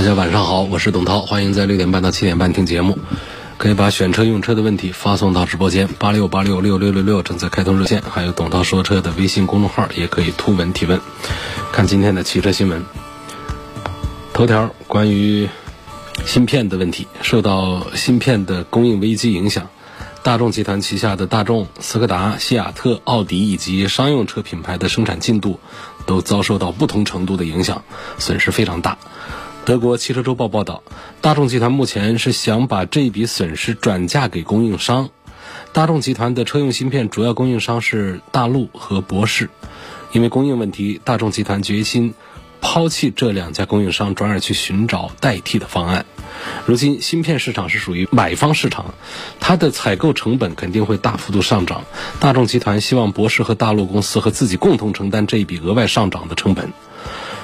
大家晚上好，我是董涛，欢迎在六点半到七点半听节目。可以把选车用车的问题发送到直播间八六八六六六六六，正在开通热线，还有董涛说车的微信公众号，也可以图文提问。看今天的汽车新闻，头条关于芯片的问题，受到芯片的供应危机影响，大众集团旗下的大众、斯柯达、西雅特、奥迪以及商用车品牌的生产进度都遭受到不同程度的影响，损失非常大。德国汽车周报报道，大众集团目前是想把这一笔损失转嫁给供应商。大众集团的车用芯片主要供应商是大陆和博世，因为供应问题，大众集团决心抛弃这两家供应商，转而去寻找代替的方案。如今，芯片市场是属于买方市场，它的采购成本肯定会大幅度上涨。大众集团希望博世和大陆公司和自己共同承担这一笔额外上涨的成本。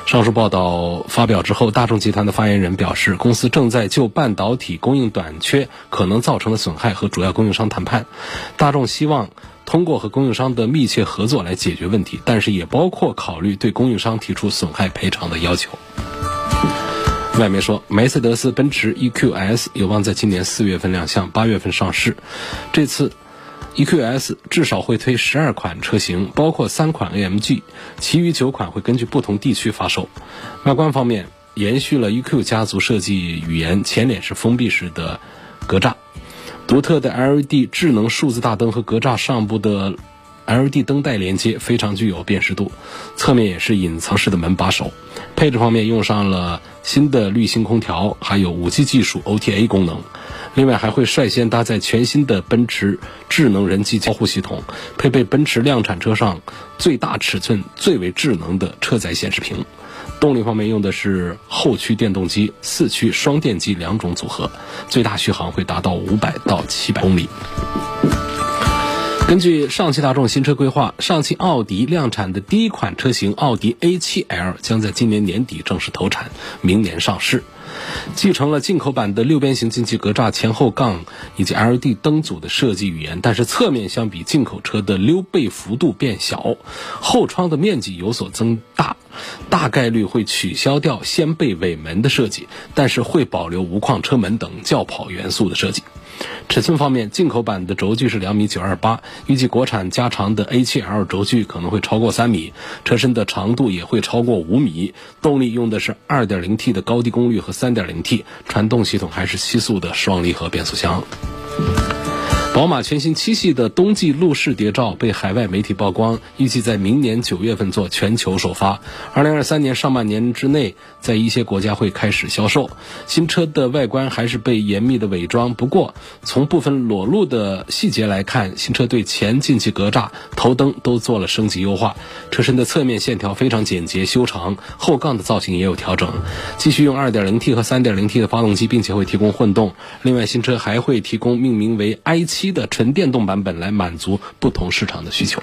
上述报道发表之后，大众集团的发言人表示，公司正在就半导体供应短缺可能造成的损害和主要供应商谈判。大众希望通过和供应商的密切合作来解决问题，但是也包括考虑对供应商提出损害赔偿的要求。外媒说，梅赛德斯奔驰 EQS 有望在今年四月份亮相，八月份上市。这次。EQS 至少会推十二款车型，包括三款 AMG，其余九款会根据不同地区发售。外观方面，延续了 EQ 家族设计语言，前脸是封闭式的格栅，独特的 LED 智能数字大灯和格栅上部的 LED 灯带连接非常具有辨识度。侧面也是隐藏式的门把手。配置方面用上了新的滤芯空调，还有 5G 技术 OTA 功能。另外还会率先搭载全新的奔驰智能人机交互系统，配备奔驰量产车上最大尺寸、最为智能的车载显示屏。动力方面用的是后驱电动机、四驱双电机两种组合，最大续航会达到五百到七百公里。根据上汽大众新车规划，上汽奥迪量产的第一款车型奥迪 A7L 将在今年年底正式投产，明年上市。继承了进口版的六边形进气格栅、前后杠以及 LED 灯组的设计语言，但是侧面相比进口车的溜背幅度变小，后窗的面积有所增大，大概率会取消掉掀背尾门的设计，但是会保留无框车门等轿跑元素的设计。尺寸方面，进口版的轴距是两米九二八，预计国产加长的 A7L 轴距可能会超过三米，车身的长度也会超过五米。动力用的是二点零 T 的高低功率和三点零 T，传动系统还是七速的双离合变速箱。宝马全新七系的冬季路试谍照被海外媒体曝光预计在明年九月份做全球首发。二零二三年上半年之内在一些国家会开始销售。新车的外观还是被严密的伪装不过从部分裸露的细节来看新车对前进气格栅头灯都做了升级优化。车身的侧面线条非常简洁修长后杠的造型也有调整。继续用二点零 t 和三点零 t 的发动机并且会提供混动另外新车还会提供命名为 i 七的纯电动版本来满足不同市场的需求。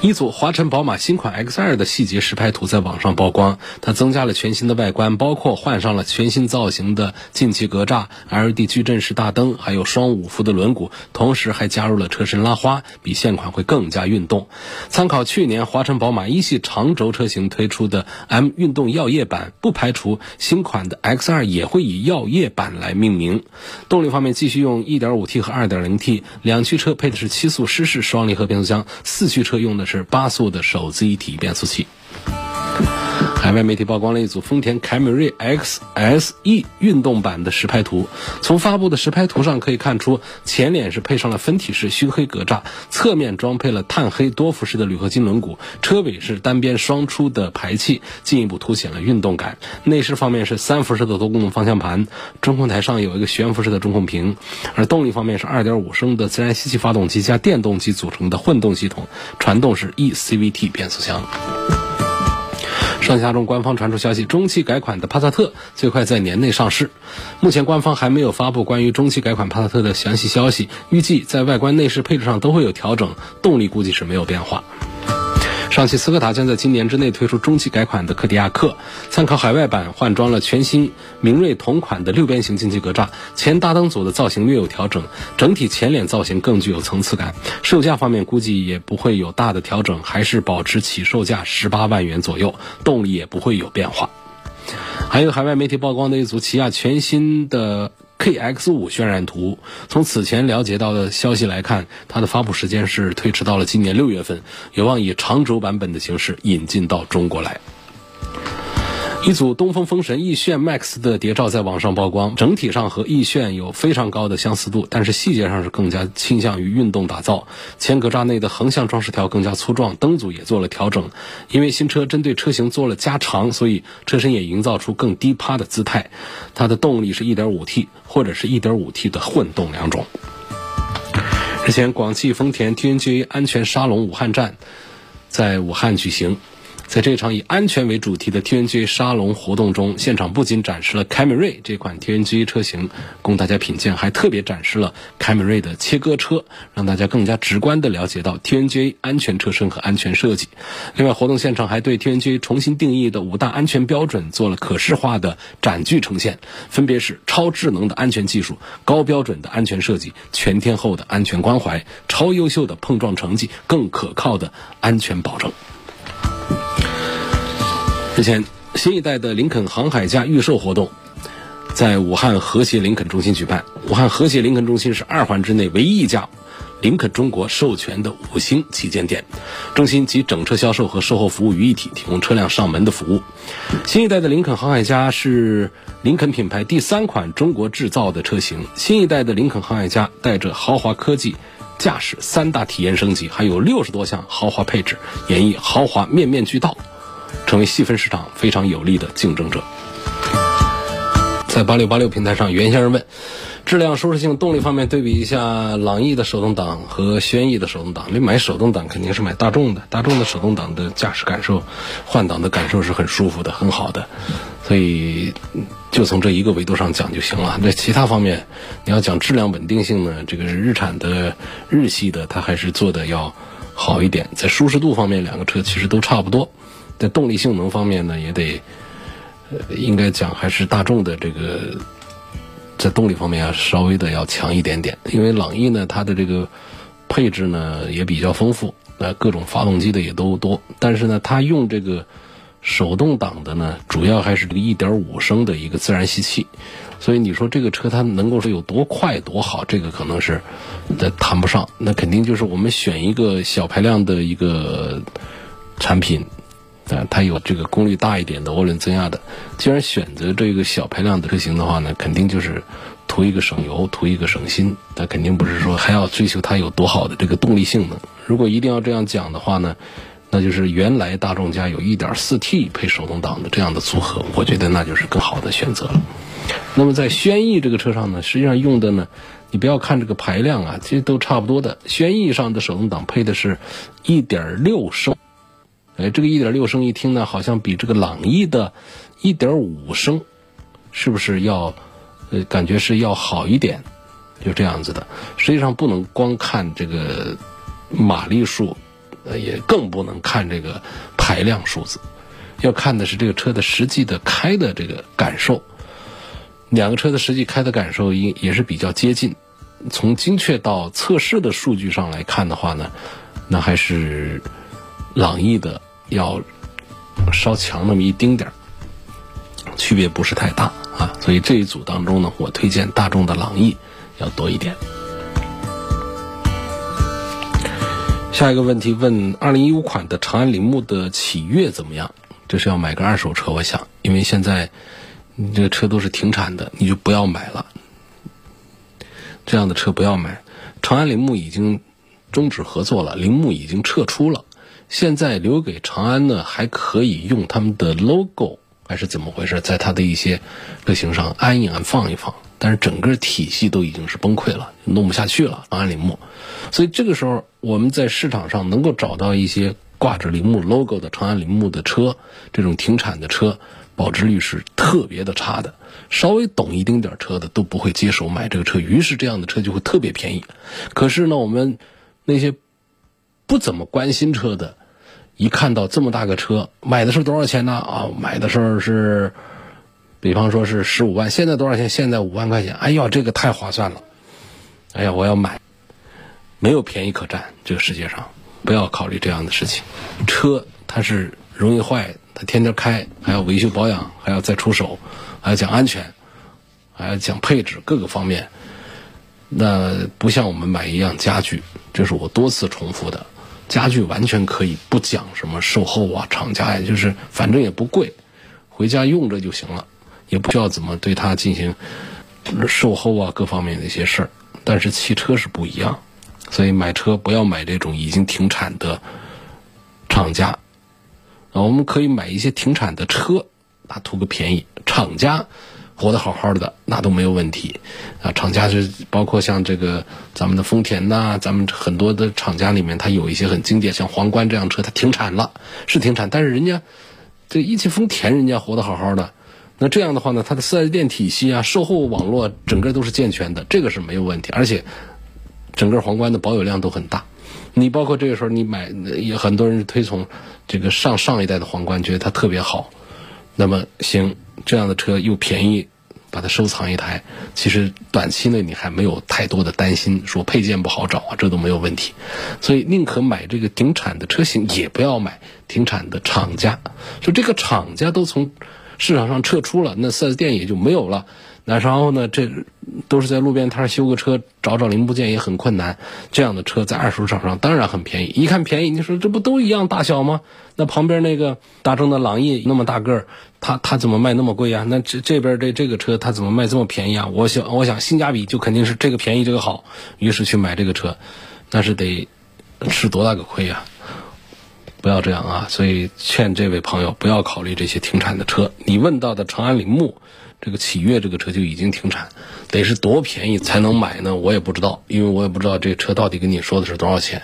一组华晨宝马新款 X2 的细节实拍图在网上曝光，它增加了全新的外观，包括换上了全新造型的进气格栅、LED 矩阵式大灯，还有双五辐的轮毂，同时还加入了车身拉花，比现款会更加运动。参考去年华晨宝马一系长轴车型推出的 M 运动耀夜版，不排除新款的 X2 也会以耀夜版来命名。动力方面继续用 1.5T 和 2.0T 两驱车配的是七速湿式双离合变速箱，四驱车车用的。是八速的手自一体变速器。海外媒体曝光了一组丰田凯美瑞 XSE 运动版的实拍图。从发布的实拍图上可以看出，前脸是配上了分体式熏黑格栅，侧面装配了碳黑多辐式的铝合金轮毂，车尾是单边双出的排气，进一步凸显了运动感。内饰方面是三辐式的多功能方向盘，中控台上有一个悬浮式的中控屏。而动力方面是2.5升的自然吸气发动机加电动机组成的混动系统，传动是 eCVT 变速箱。上下中官方传出消息，中期改款的帕萨特最快在年内上市。目前官方还没有发布关于中期改款帕萨特的详细消息，预计在外观、内饰配置上都会有调整，动力估计是没有变化。上汽斯柯达将在今年之内推出中期改款的柯迪亚克，参考海外版换装了全新明锐同款的六边形进气格栅，前大灯组的造型略有调整，整体前脸造型更具有层次感。售价方面估计也不会有大的调整，还是保持起售价十八万元左右，动力也不会有变化。还有海外媒体曝光的一组起亚全新的。KX 五渲染图，从此前了解到的消息来看，它的发布时间是推迟到了今年六月份，有望以长轴版本的形式引进到中国来。一组东风风神奕炫 MAX 的谍照在网上曝光，整体上和奕炫有非常高的相似度，但是细节上是更加倾向于运动打造。前格栅内的横向装饰条更加粗壮，灯组也做了调整。因为新车针对车型做了加长，所以车身也营造出更低趴的姿态。它的动力是 1.5T 或者是一点五 T 的混动两种。日前，广汽丰田 TNGA 安全沙龙武汉站在武汉举行。在这场以安全为主题的 TNGA 沙龙活动中，现场不仅展示了凯美瑞这款 TNGA 车型供大家品鉴，还特别展示了凯美瑞的切割车，让大家更加直观地了解到 TNGA 安全车身和安全设计。另外，活动现场还对 TNGA 重新定义的五大安全标准做了可视化的展具呈现，分别是超智能的安全技术、高标准的安全设计、全天候的安全关怀、超优秀的碰撞成绩、更可靠的安全保证。日前，新一代的林肯航海家预售活动在武汉和谐林肯中心举办。武汉和谐林肯中心是二环之内唯一一家林肯中国授权的五星旗舰店，中心集整车销售和售后服务于一体，提供车辆上门的服务。新一代的林肯航海家是林肯品牌第三款中国制造的车型。新一代的林肯航海家带着豪华科技、驾驶三大体验升级，还有六十多项豪华配置，演绎豪华面面俱到。成为细分市场非常有力的竞争者。在八六八六平台上，袁先生问：质量、舒适性、动力方面对比一下朗逸的手动挡和轩逸的手动挡。你买手动挡肯定是买大众的，大众的手动挡的驾驶感受、换挡的感受是很舒服的、很好的。所以就从这一个维度上讲就行了。那其他方面，你要讲质量稳定性呢？这个日产的、日系的，它还是做的要好一点。在舒适度方面，两个车其实都差不多。在动力性能方面呢，也得，呃，应该讲还是大众的这个，在动力方面要稍微的要强一点点。因为朗逸呢，它的这个配置呢也比较丰富，呃，各种发动机的也都多。但是呢，它用这个手动挡的呢，主要还是这个1.5升的一个自然吸气。所以你说这个车它能够说有多快多好，这个可能是的谈不上。那肯定就是我们选一个小排量的一个产品。啊，它有这个功率大一点的涡轮增压的。既然选择这个小排量的车型的话呢，肯定就是图一个省油，图一个省心。它肯定不是说还要追求它有多好的这个动力性能。如果一定要这样讲的话呢，那就是原来大众家有一点四 T 配手动挡的这样的组合，我觉得那就是更好的选择了。那么在轩逸这个车上呢，实际上用的呢，你不要看这个排量啊，其实都差不多的。轩逸上的手动挡配的是1.6升。哎，这个一点六升一听呢，好像比这个朗逸的，一点五升，是不是要，呃，感觉是要好一点？就这样子的。实际上不能光看这个马力数，呃，也更不能看这个排量数字，要看的是这个车的实际的开的这个感受。两个车的实际开的感受应也是比较接近。从精确到测试的数据上来看的话呢，那还是。朗逸的要稍强那么一丁点儿，区别不是太大啊，所以这一组当中呢，我推荐大众的朗逸要多一点。下一个问题问：二零一五款的长安铃木的启悦怎么样？这是要买个二手车，我想，因为现在你这个车都是停产的，你就不要买了。这样的车不要买，长安铃木已经终止合作了，铃木已经撤出了。现在留给长安呢，还可以用他们的 logo，还是怎么回事？在它的一些车型上安一安、放一放，但是整个体系都已经是崩溃了，弄不下去了。长安铃木，所以这个时候我们在市场上能够找到一些挂着铃木 logo 的长安铃木的车，这种停产的车保值率是特别的差的。稍微懂一丁点车的都不会接手买这个车，于是这样的车就会特别便宜。可是呢，我们那些不怎么关心车的，一看到这么大个车，买的是多少钱呢？啊，买的时候是，比方说是十五万，现在多少钱？现在五万块钱。哎呀，这个太划算了！哎呀，我要买，没有便宜可占。这个世界上，不要考虑这样的事情。车它是容易坏，它天天开，还要维修保养，还要再出手。还要讲安全，还要讲配置，各个方面，那不像我们买一样家具，这是我多次重复的。家具完全可以不讲什么售后啊，厂家呀，就是反正也不贵，回家用着就行了，也不需要怎么对它进行售后啊，各方面的一些事儿。但是汽车是不一样，所以买车不要买这种已经停产的厂家啊，我们可以买一些停产的车。啊，图个便宜，厂家活得好好的，那都没有问题啊。厂家是包括像这个咱们的丰田呐，咱们很多的厂家里面，它有一些很经典，像皇冠这样车，它停产了，是停产，但是人家这一汽丰田人家活得好好的，那这样的话呢，它的四 S 店体系啊，售后网络整个都是健全的，这个是没有问题，而且整个皇冠的保有量都很大。你包括这个时候你买，也很多人推崇这个上上一代的皇冠，觉得它特别好。那么行，这样的车又便宜，把它收藏一台，其实短期内你还没有太多的担心，说配件不好找啊，这都没有问题。所以宁可买这个停产的车型，也不要买停产的厂家。就这个厂家都从市场上撤出了，那四 S 店也就没有了。那然后呢？这都是在路边摊修个车，找找零部件也很困难。这样的车在二手市场上当然很便宜。一看便宜，你说这不都一样大小吗？那旁边那个大众的朗逸那么大个儿，它它怎么卖那么贵呀？那这这边这这个车它怎么卖这么便宜啊？我想我想性价比就肯定是这个便宜这个好，于是去买这个车，那是得吃多大个亏呀？不要这样啊！所以劝这位朋友不要考虑这些停产的车。你问到的长安铃木。这个启悦这个车就已经停产，得是多便宜才能买呢？我也不知道，因为我也不知道这车到底跟你说的是多少钱。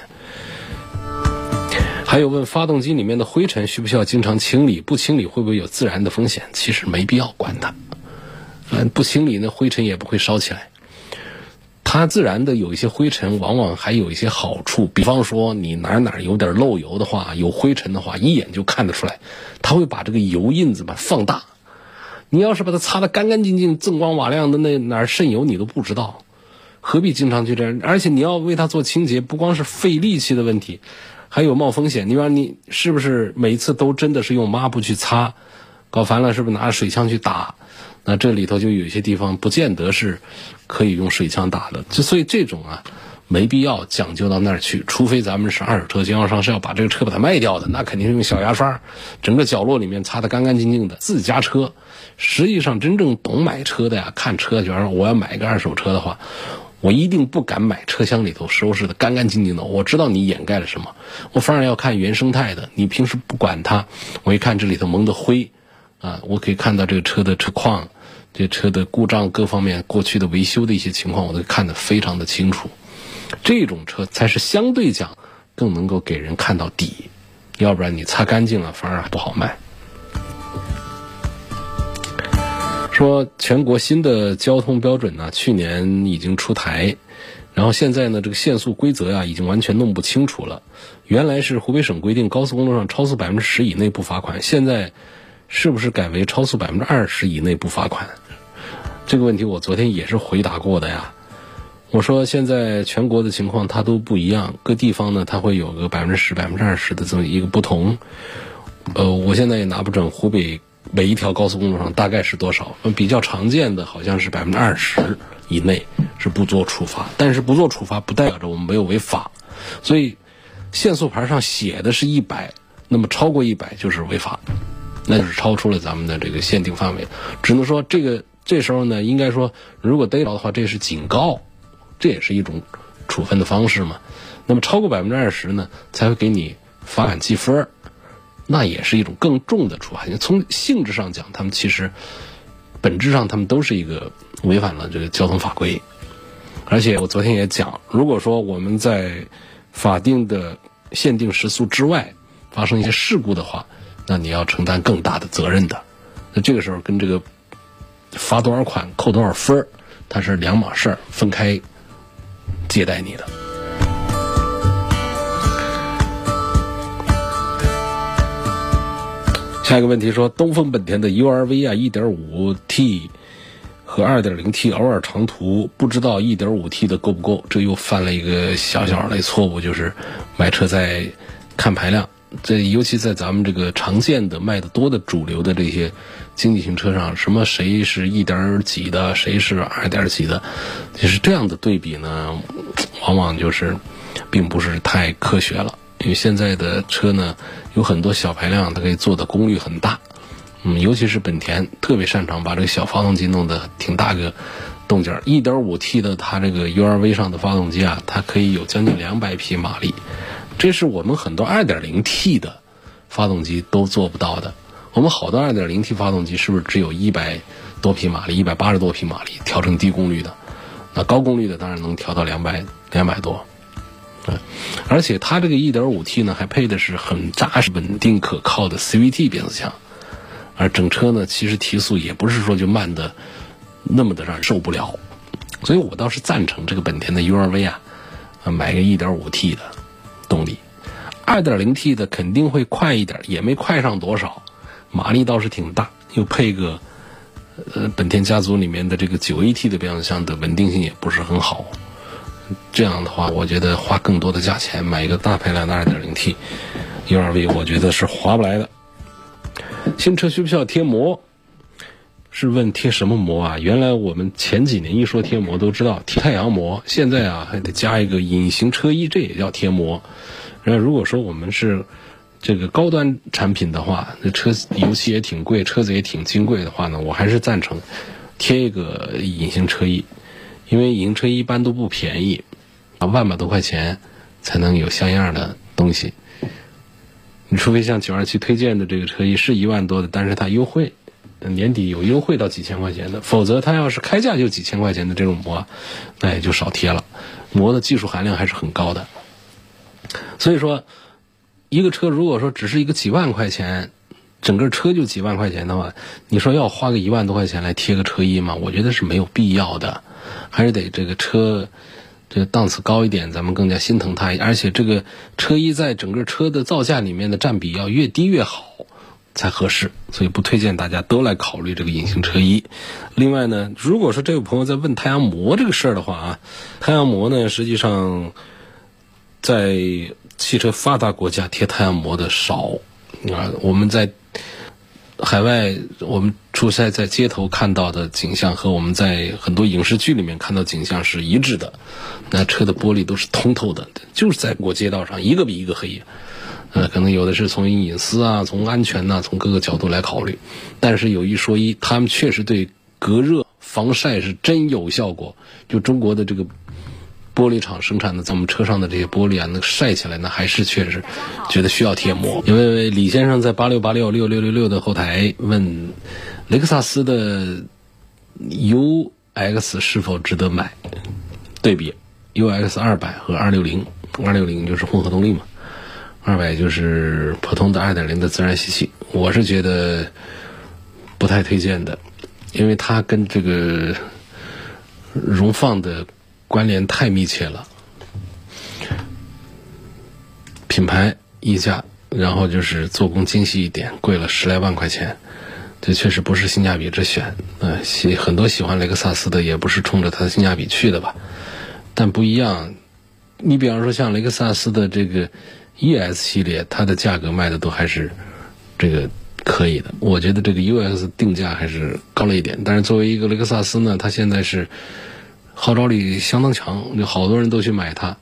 还有问发动机里面的灰尘需不需要经常清理？不清理会不会有自燃的风险？其实没必要管它，嗯，不清理那灰尘也不会烧起来。它自然的有一些灰尘，往往还有一些好处，比方说你哪哪有点漏油的话，有灰尘的话，一眼就看得出来，它会把这个油印子吧放大。你要是把它擦得干干净净、锃光瓦亮的，那哪儿渗油你都不知道，何必经常去这样？而且你要为它做清洁，不光是费力气的问题，还有冒风险。你说你是不是每一次都真的是用抹布去擦？搞烦了是不是拿着水枪去打？那这里头就有些地方不见得是可以用水枪打的。就所以这种啊。没必要讲究到那儿去，除非咱们是二手车经销商，是要把这个车把它卖掉的，那肯定是用小牙刷，整个角落里面擦得干干净净的。自家车，实际上真正懂买车的呀，看车，就说我要买一个二手车的话，我一定不敢买车厢里头收拾的干干净净的。我知道你掩盖了什么，我反而要看原生态的。你平时不管它，我一看这里头蒙的灰，啊，我可以看到这个车的车况，这车的故障各方面过去的维修的一些情况，我都看得非常的清楚。这种车才是相对讲更能够给人看到底，要不然你擦干净了反而不好卖。说全国新的交通标准呢，去年已经出台，然后现在呢这个限速规则呀已经完全弄不清楚了。原来是湖北省规定高速公路上超速百分之十以内不罚款，现在是不是改为超速百分之二十以内不罚款？这个问题我昨天也是回答过的呀。我说现在全国的情况它都不一样，各地方呢它会有个百分之十、百分之二十的这么一个不同。呃，我现在也拿不准湖北每一条高速公路上大概是多少。比较常见的好像是百分之二十以内是不做处罚，但是不做处罚不代表着我们没有违法。所以限速牌上写的是一百，那么超过一百就是违法，那就是超出了咱们的这个限定范围。只能说这个这时候呢，应该说如果逮着的话，这是警告。这也是一种处分的方式嘛？那么超过百分之二十呢，才会给你罚款记分，那也是一种更重的处罚。从性质上讲，他们其实本质上他们都是一个违反了这个交通法规。而且我昨天也讲，如果说我们在法定的限定时速之外，发生一些事故的话，那你要承担更大的责任的。那这个时候跟这个罚多少款、扣多少分，它是两码事儿，分开接待你的。下一个问题说，东风本田的 URV 啊，1.5T 和 2.0T 偶尔长途，不知道 1.5T 的够不够？这又犯了一个小小的错误，就是买车在看排量。这尤其在咱们这个常见的卖的多的主流的这些经济型车上，什么谁是一点几的，谁是二点几的，就是这样的对比呢，往往就是并不是太科学了。因为现在的车呢，有很多小排量，它可以做的功率很大，嗯，尤其是本田特别擅长把这个小发动机弄得挺大个动静儿。1.5T 的它这个 URV 上的发动机啊，它可以有将近两百匹马力，这是我们很多 2.0T 的发动机都做不到的。我们好多 2.0T 发动机是不是只有一百多匹马力、一百八十多匹马力调成低功率的？那高功率的当然能调到两百两百多。而且它这个 1.5T 呢，还配的是很扎实、稳定、可靠的 CVT 变速箱，而整车呢，其实提速也不是说就慢的那么的让人受不了，所以我倒是赞成这个本田的 URV 啊，买个 1.5T 的动力，2.0T 的肯定会快一点，也没快上多少，马力倒是挺大，又配个呃本田家族里面的这个 9AT 的变速箱的稳定性也不是很好。这样的话，我觉得花更多的价钱买一个大排量的 2.0T URV，我觉得是划不来的。新车需不需要贴膜？是问贴什么膜啊？原来我们前几年一说贴膜都知道贴太阳膜，现在啊还得加一个隐形车衣，这也叫贴膜。那如果说我们是这个高端产品的话，那车油漆也挺贵，车子也挺金贵的话呢，我还是赞成贴一个隐形车衣。因为隐形车衣一般都不便宜，啊，万把多块钱才能有像样的东西。你除非像九二七推荐的这个车衣是一万多的，但是它优惠，年底有优惠到几千块钱的，否则它要是开价就几千块钱的这种膜，那也就少贴了。膜的技术含量还是很高的。所以说，一个车如果说只是一个几万块钱，整个车就几万块钱的话，你说要花个一万多块钱来贴个车衣吗？我觉得是没有必要的。还是得这个车，这个档次高一点，咱们更加心疼它。而且这个车衣在整个车的造价里面的占比要越低越好，才合适。所以不推荐大家都来考虑这个隐形车衣。另外呢，如果说这位朋友在问太阳膜这个事儿的话啊，太阳膜呢，实际上在汽车发达国家贴太阳膜的少啊，我们在。海外，我们出差在街头看到的景象和我们在很多影视剧里面看到景象是一致的。那车的玻璃都是通透的，就是在过街道上，一个比一个黑。呃，可能有的是从隐私啊、从安全呐、从各个角度来考虑。但是有一说一，他们确实对隔热、防晒是真有效果。就中国的这个。玻璃厂生产的咱们车上的这些玻璃啊，那晒起来呢，还是确实觉得需要贴膜。因为李先生在八六八六六六六六的后台问，雷克萨斯的 UX 是否值得买？对比 UX 二百和二六零，二六零就是混合动力嘛，二百就是普通的二点零的自然吸气。我是觉得不太推荐的，因为它跟这个荣放的。关联太密切了，品牌溢价，然后就是做工精细一点，贵了十来万块钱，这确实不是性价比之选。呃，喜很多喜欢雷克萨斯的也不是冲着它的性价比去的吧？但不一样，你比方说像雷克萨斯的这个 ES 系列，它的价格卖的都还是这个可以的。我觉得这个 UX 定价还是高了一点，但是作为一个雷克萨斯呢，它现在是。号召力相当强，有好多人都去买它，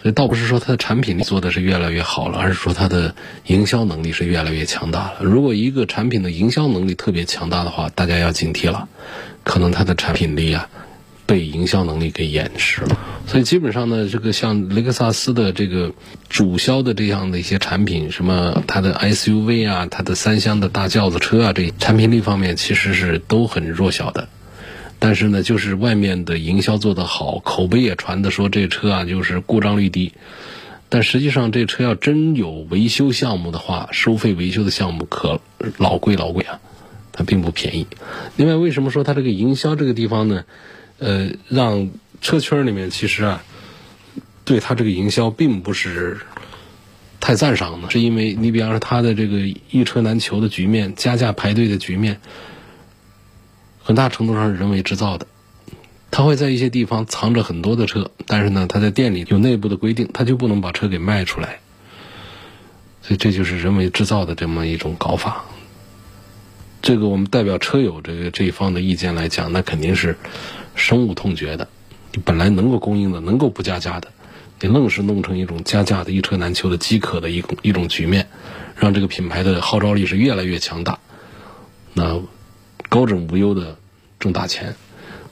所以倒不是说它的产品力做的是越来越好了，而是说它的营销能力是越来越强大了。如果一个产品的营销能力特别强大的话，大家要警惕了，可能它的产品力啊被营销能力给掩饰了。所以基本上呢，这个像雷克萨斯的这个主销的这样的一些产品，什么它的 SUV 啊，它的三厢的大轿子车啊，这产品力方面其实是都很弱小的。但是呢，就是外面的营销做得好，口碑也传的说这车啊就是故障率低，但实际上这车要真有维修项目的话，收费维修的项目可老贵老贵啊，它并不便宜。另外，为什么说它这个营销这个地方呢？呃，让车圈里面其实啊，对它这个营销并不是太赞赏的，是因为你比方说它的这个一车难求的局面、加价排队的局面，很大程度上是人为制造的。他会在一些地方藏着很多的车，但是呢，他在店里有内部的规定，他就不能把车给卖出来。所以这就是人为制造的这么一种搞法。这个我们代表车友这个这一方的意见来讲，那肯定是深恶痛绝的。你本来能够供应的，能够不加价的，你愣是弄成一种加价的一车难求的饥渴的一种一种局面，让这个品牌的号召力是越来越强大。那高枕无忧的挣大钱。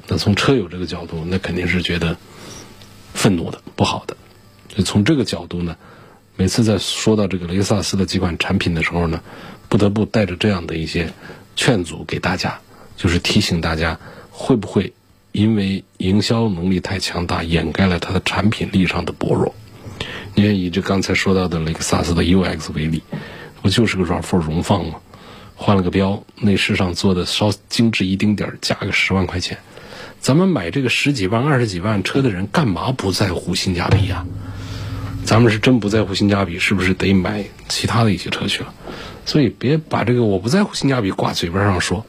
那从车友这个角度，那肯定是觉得愤怒的、不好的。所以从这个角度呢，每次在说到这个雷克萨斯的几款产品的时候呢，不得不带着这样的一些劝阻给大家，就是提醒大家，会不会因为营销能力太强大，掩盖了它的产品力上的薄弱？你看，以这刚才说到的雷克萨斯的 UX 为例，不就是个 RAV4 荣放吗？换了个标，内饰上做的稍精致一丁点儿，加个十万块钱。咱们买这个十几万、二十几万车的人，干嘛不在乎性价比呀？咱们是真不在乎性价比，是不是得买其他的一些车去了？所以别把这个我不在乎性价比挂嘴边上说。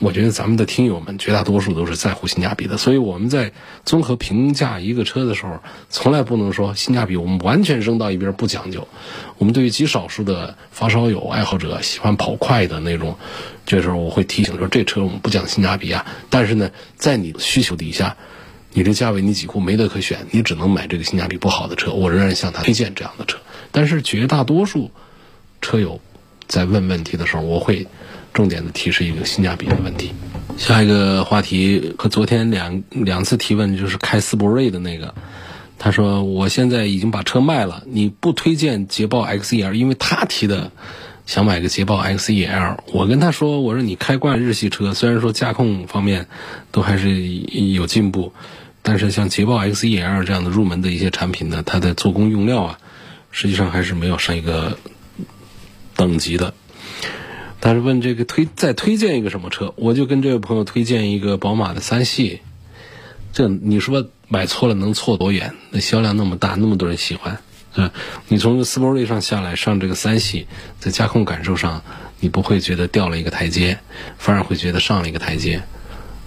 我觉得咱们的听友们绝大多数都是在乎性价比的，所以我们在综合评价一个车的时候，从来不能说性价比我们完全扔到一边不讲究。我们对于极少数的发烧友、爱好者喜欢跑快的那种，这时候我会提醒说，这车我们不讲性价比啊。但是呢，在你的需求底下，你这价位你几乎没得可选，你只能买这个性价比不好的车。我仍然向他推荐这样的车。但是绝大多数车友在问问题的时候，我会。重点的提示一个性价比的问题。下一个话题和昨天两两次提问就是开斯铂瑞的那个，他说我现在已经把车卖了，你不推荐捷豹 XEL，因为他提的想买个捷豹 XEL。我跟他说，我说你开惯日系车，虽然说驾控方面都还是有进步，但是像捷豹 XEL 这样的入门的一些产品呢，它的做工用料啊，实际上还是没有上一个等级的。他是问这个推再推荐一个什么车，我就跟这位朋友推荐一个宝马的三系。这你说买错了能错多远？那销量那么大，那么多人喜欢，啊，你从斯铂瑞上下来上这个三系，在驾控感受上，你不会觉得掉了一个台阶，反而会觉得上了一个台阶。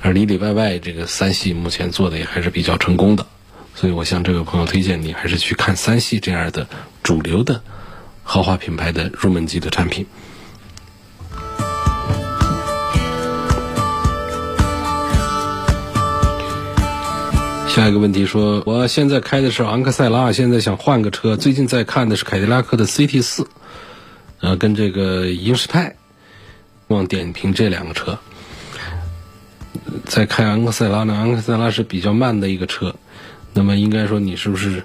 而里里外外这个三系目前做的也还是比较成功的，所以我向这位朋友推荐你还是去看三系这样的主流的豪华品牌的入门级的产品。下一个问题说，我现在开的是昂克赛拉，现在想换个车。最近在看的是凯迪拉克的 CT 四，呃，跟这个英仕派，望点评这两个车。在开昂克赛拉呢，昂克赛拉是比较慢的一个车，那么应该说你是不是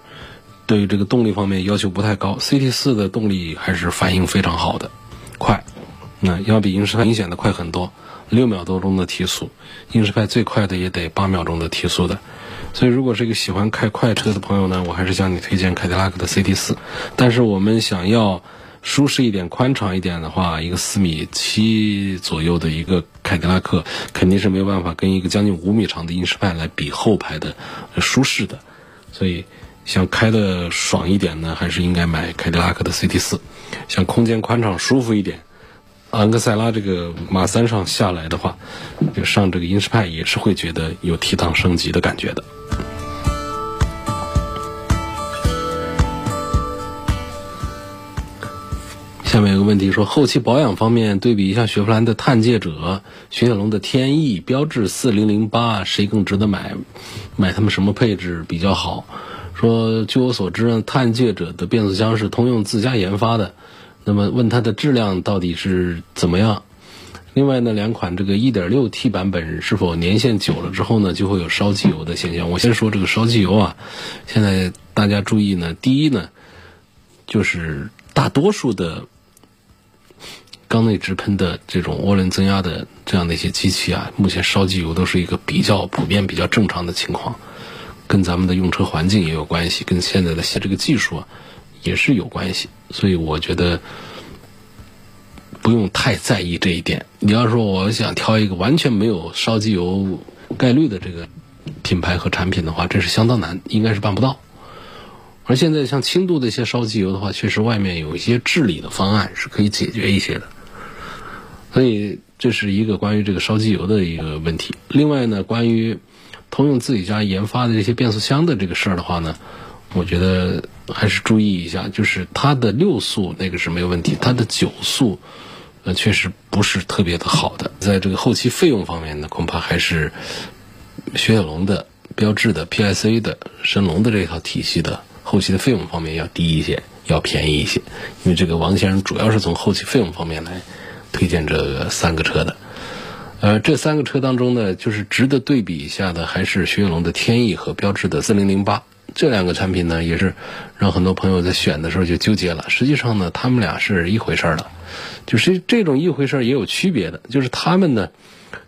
对于这个动力方面要求不太高？CT 四的动力还是反应非常好的，快，那要比英仕派明显的快很多，六秒多钟的提速，英仕派最快的也得八秒钟的提速的。所以，如果是一个喜欢开快车的朋友呢，我还是向你推荐凯迪拉克的 CT 四。但是，我们想要舒适一点、宽敞一点的话，一个四米七左右的一个凯迪拉克，肯定是没有办法跟一个将近五米长的英仕派来比后排的舒适的。所以，想开的爽一点呢，还是应该买凯迪拉克的 CT 四。想空间宽敞、舒服一点。昂克赛拉这个马三上下来的话，就上这个英仕派也是会觉得有提档升级的感觉的。下面有个问题说，后期保养方面对比一下雪佛兰的探界者、雪铁龙的天翼、标致四零零八，谁更值得买？买他们什么配置比较好？说据我所知呢，探界者的变速箱是通用自家研发的。那么问它的质量到底是怎么样？另外呢，两款这个 1.6T 版本是否年限久了之后呢，就会有烧机油的现象？我先说这个烧机油啊，现在大家注意呢，第一呢，就是大多数的缸内直喷的这种涡轮增压的这样的一些机器啊，目前烧机油都是一个比较普遍、比较正常的情况，跟咱们的用车环境也有关系，跟现在的这个技术啊。也是有关系。所以我觉得不用太在意这一点。你要说我想挑一个完全没有烧机油概率的这个品牌和产品的话，这是相当难，应该是办不到。而现在像轻度的一些烧机油的话，确实外面有一些治理的方案是可以解决一些的。所以这是一个关于这个烧机油的一个问题。另外呢，关于通用自己家研发的这些变速箱的这个事儿的话呢，我觉得还是注意一下，就是它的六速那个是没有问题，它的九速呃确实不是特别的好的。在这个后期费用方面呢，恐怕还是雪铁龙的、标致的、PSA 的、神龙的这套体系的。后期的费用方面要低一些，要便宜一些，因为这个王先生主要是从后期费用方面来推荐这三个车的。呃，这三个车当中呢，就是值得对比一下的，还是雪铁龙的天翼和标致的四零零八这两个产品呢，也是让很多朋友在选的时候就纠结了。实际上呢，他们俩是一回事儿的，就是这种一回事儿也有区别的，就是他们呢。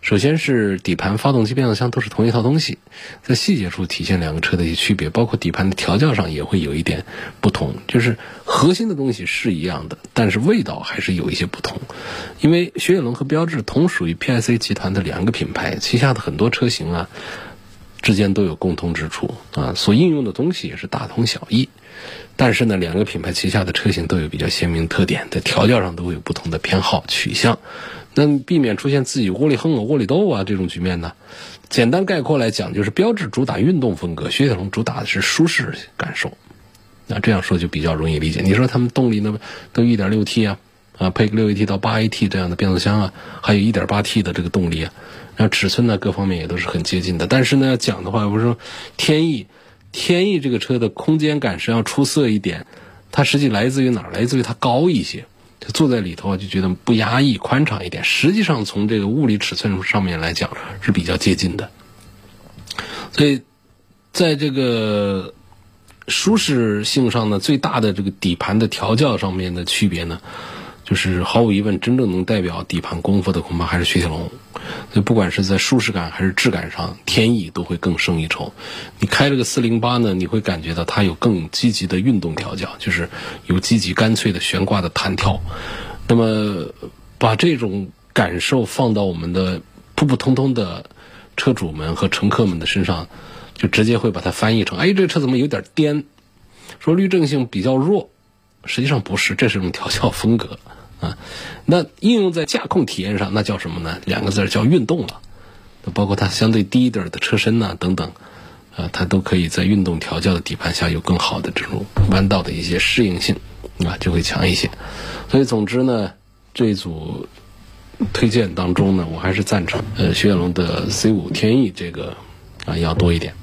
首先是底盘、发动机、变速箱都是同一套东西，在细节处体现两个车的一些区别，包括底盘的调教上也会有一点不同。就是核心的东西是一样的，但是味道还是有一些不同。因为雪铁龙和标致同属于 PSA 集团的两个品牌，旗下的很多车型啊之间都有共通之处啊，所应用的东西也是大同小异。但是呢，两个品牌旗下的车型都有比较鲜明特点，在调教上都会有不同的偏好取向。那避免出现自己窝里横啊、窝里斗啊这种局面呢？简单概括来讲，就是标致主打运动风格，雪铁龙主打的是舒适感受。那这样说就比较容易理解。你说他们动力呢，都一点六 T 啊，啊配个六 AT 到八 AT 这样的变速箱啊，还有一点八 T 的这个动力啊，然后尺寸呢各方面也都是很接近的。但是呢要讲的话，我说天翼，天翼这个车的空间感是要出色一点，它实际来自于哪儿？来自于它高一些。就坐在里头啊，就觉得不压抑、宽敞一点。实际上，从这个物理尺寸上面来讲是比较接近的。所以，在这个舒适性上呢，最大的这个底盘的调教上面的区别呢。就是毫无疑问，真正能代表底盘功夫的，恐怕还是雪铁龙。所以，不管是在舒适感还是质感上，天翼都会更胜一筹。你开这个四零八呢，你会感觉到它有更积极的运动调教，就是有积极干脆的悬挂的弹跳。那么，把这种感受放到我们的普普通通的车主们和乘客们的身上，就直接会把它翻译成：哎，这车怎么有点颠？说滤震性比较弱，实际上不是，这是一种调教风格。啊，那应用在驾控体验上，那叫什么呢？两个字叫运动了。那包括它相对低一点的车身呐，等等，啊，它都可以在运动调教的底盘下有更好的这种弯道的一些适应性，啊，就会强一些。所以总之呢，这一组推荐当中呢，我还是赞成呃雪铁龙的 C 五天翼这个啊要多一点。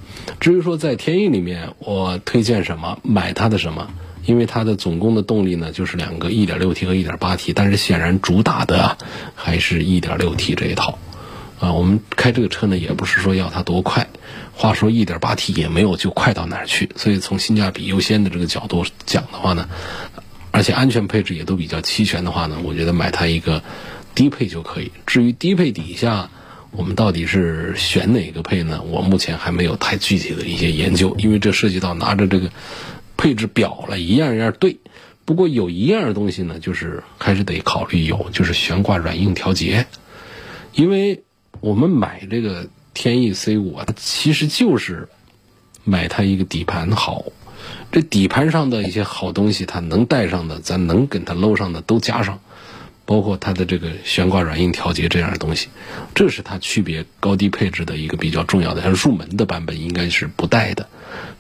至于说在天翼里面，我推荐什么，买它的什么。因为它的总共的动力呢，就是两个 1.6T 和 1.8T，但是显然主打的还是一点六 T 这一套，啊，我们开这个车呢，也不是说要它多快，话说 1.8T 也没有就快到哪儿去，所以从性价比优先的这个角度讲的话呢，而且安全配置也都比较齐全的话呢，我觉得买它一个低配就可以。至于低配底下我们到底是选哪个配呢？我目前还没有太具体的一些研究，因为这涉及到拿着这个。配置表了一样一样对，不过有一样东西呢，就是还是得考虑有，就是悬挂软硬调节。因为我们买这个天翼 C 五啊，其实就是买它一个底盘好，这底盘上的一些好东西，它能带上的，咱能给它搂上的都加上。包括它的这个悬挂软硬调节这样的东西，这是它区别高低配置的一个比较重要的。像入门的版本应该是不带的，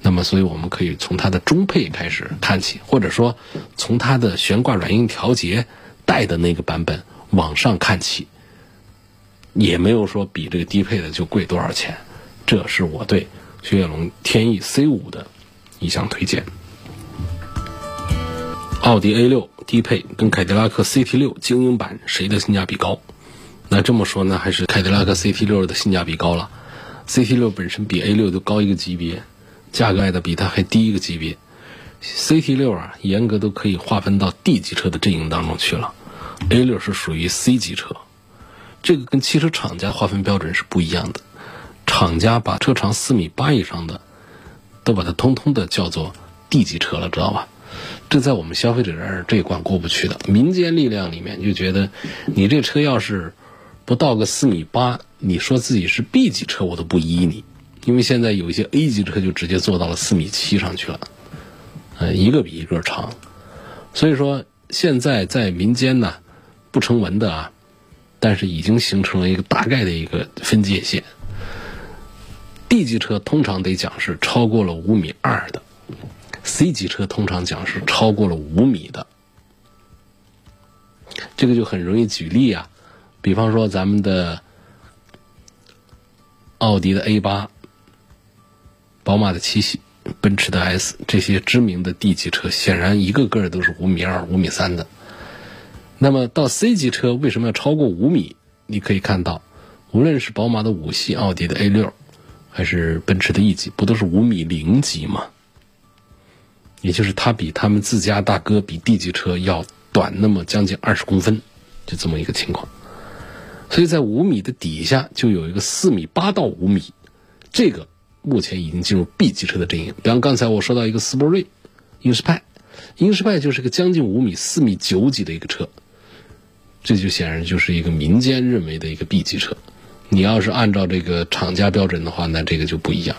那么所以我们可以从它的中配开始看起，或者说从它的悬挂软硬调节带的那个版本往上看起，也没有说比这个低配的就贵多少钱。这是我对雪铁龙天翼 C 五的一项推荐。奥迪 A 六低配跟凯迪拉克 CT 六精英版谁的性价比高？那这么说呢，还是凯迪拉克 CT 六的性价比高了。CT 六本身比 A 六都高一个级别，价格卖的比它还低一个级别。CT 六啊，严格都可以划分到 D 级车的阵营当中去了。A 六是属于 C 级车，这个跟汽车厂家划分标准是不一样的。厂家把车长四米八以上的，都把它通通的叫做 D 级车了，知道吧？这在我们消费者这儿这一关过不去的。民间力量里面就觉得，你这车要是不到个四米八，你说自己是 B 级车，我都不依你。因为现在有一些 A 级车就直接做到了四米七上去了，呃，一个比一个长。所以说现在在民间呢，不成文的啊，但是已经形成了一个大概的一个分界线。D 级车通常得讲是超过了五米二的，C 级车通常讲是超过了五米的。这个就很容易举例啊，比方说咱们的奥迪的 A 八。宝马的七系、奔驰的 S 这些知名的 D 级车，显然一个个都是五米二、五米三的。那么到 C 级车为什么要超过五米？你可以看到，无论是宝马的五系、奥迪的 A 六，还是奔驰的 E 级，不都是五米零级吗？也就是它比他们自家大哥比 D 级车要短那么将近二十公分，就这么一个情况。所以在五米的底下就有一个四米八到五米，这个。目前已经进入 B 级车的阵营。比方刚才我说到一个斯铂瑞，英仕派，英仕派就是个将近五米、四米九几的一个车，这就显然就是一个民间认为的一个 B 级车。你要是按照这个厂家标准的话，那这个就不一样。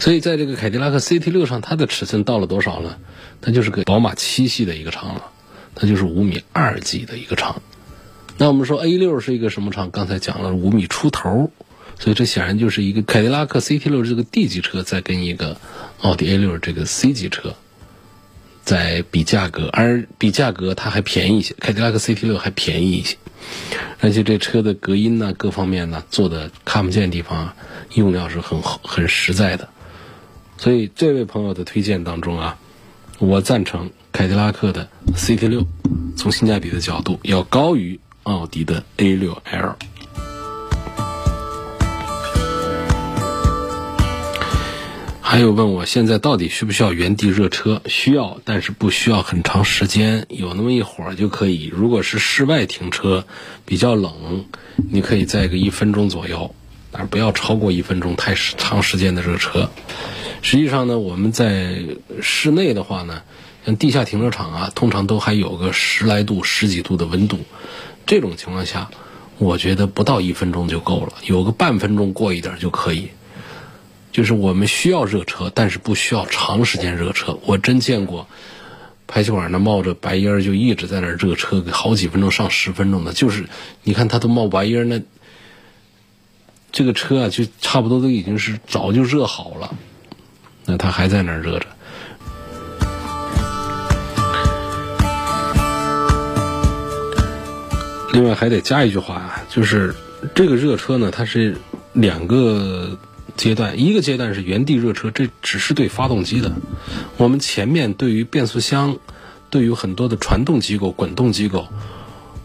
所以在这个凯迪拉克 CT 六上，它的尺寸到了多少呢？它就是个宝马七系的一个长了，它就是五米二几的一个长。那我们说 A 六是一个什么长？刚才讲了五米出头。所以这显然就是一个凯迪拉克 CT 六这个 D 级车在跟一个奥迪 A 六这个 C 级车在比价格，而比价格它还便宜一些，凯迪拉克 CT 六还便宜一些，而且这车的隔音呢，各方面呢做的看不见地方用料是很很实在的。所以这位朋友的推荐当中啊，我赞成凯迪拉克的 CT 六从性价比的角度要高于奥迪的 A 六 L。还有问我现在到底需不需要原地热车？需要，但是不需要很长时间，有那么一会儿就可以。如果是室外停车，比较冷，你可以在个一分钟左右，但是不要超过一分钟，太长时间的热车。实际上呢，我们在室内的话呢，像地下停车场啊，通常都还有个十来度、十几度的温度。这种情况下，我觉得不到一分钟就够了，有个半分钟过一点就可以。就是我们需要热车，但是不需要长时间热车。我真见过排气管那冒着白烟就一直在那热车，好几分钟上十分钟的。就是你看它都冒白烟那这个车啊，就差不多都已经是早就热好了，那它还在那儿热着。另外还得加一句话啊，就是这个热车呢，它是两个。阶段一个阶段是原地热车，这只是对发动机的。我们前面对于变速箱，对于很多的传动机构、滚动机构，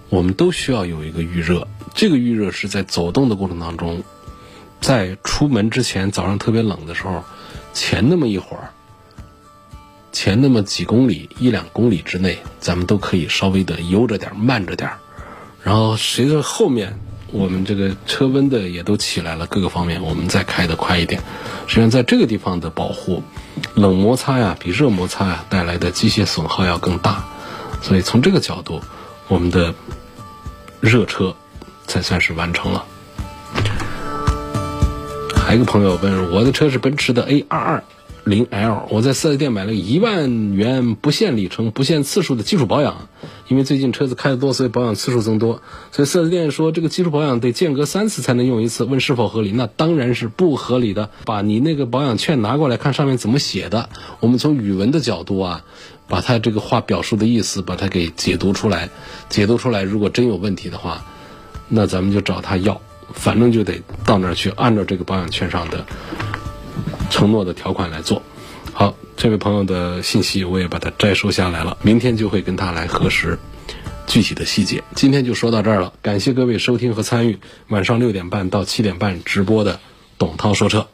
我们都需要有一个预热。这个预热是在走动的过程当中，在出门之前，早上特别冷的时候，前那么一会儿，前那么几公里、一两公里之内，咱们都可以稍微的悠着点、慢着点然后随着后面。我们这个车温的也都起来了，各个方面我们再开的快一点。实际上，在这个地方的保护，冷摩擦呀，比热摩擦呀带来的机械损耗要更大。所以从这个角度，我们的热车才算是完成了。还有一个朋友问，我的车是奔驰的 A 二二。零 L，我在四 S 店买了一万元不限里程、不限次数的基础保养，因为最近车子开的多，所以保养次数增多。所以四 S 店说这个基础保养得间隔三次才能用一次，问是否合理？那当然是不合理的。把你那个保养券拿过来看上面怎么写的。我们从语文的角度啊，把它这个话表述的意思把它给解读出来。解读出来，如果真有问题的话，那咱们就找他要，反正就得到那儿去按照这个保养券上的。承诺的条款来做，好，这位朋友的信息我也把它摘收下来了，明天就会跟他来核实具体的细节。今天就说到这儿了，感谢各位收听和参与晚上六点半到七点半直播的董涛说车。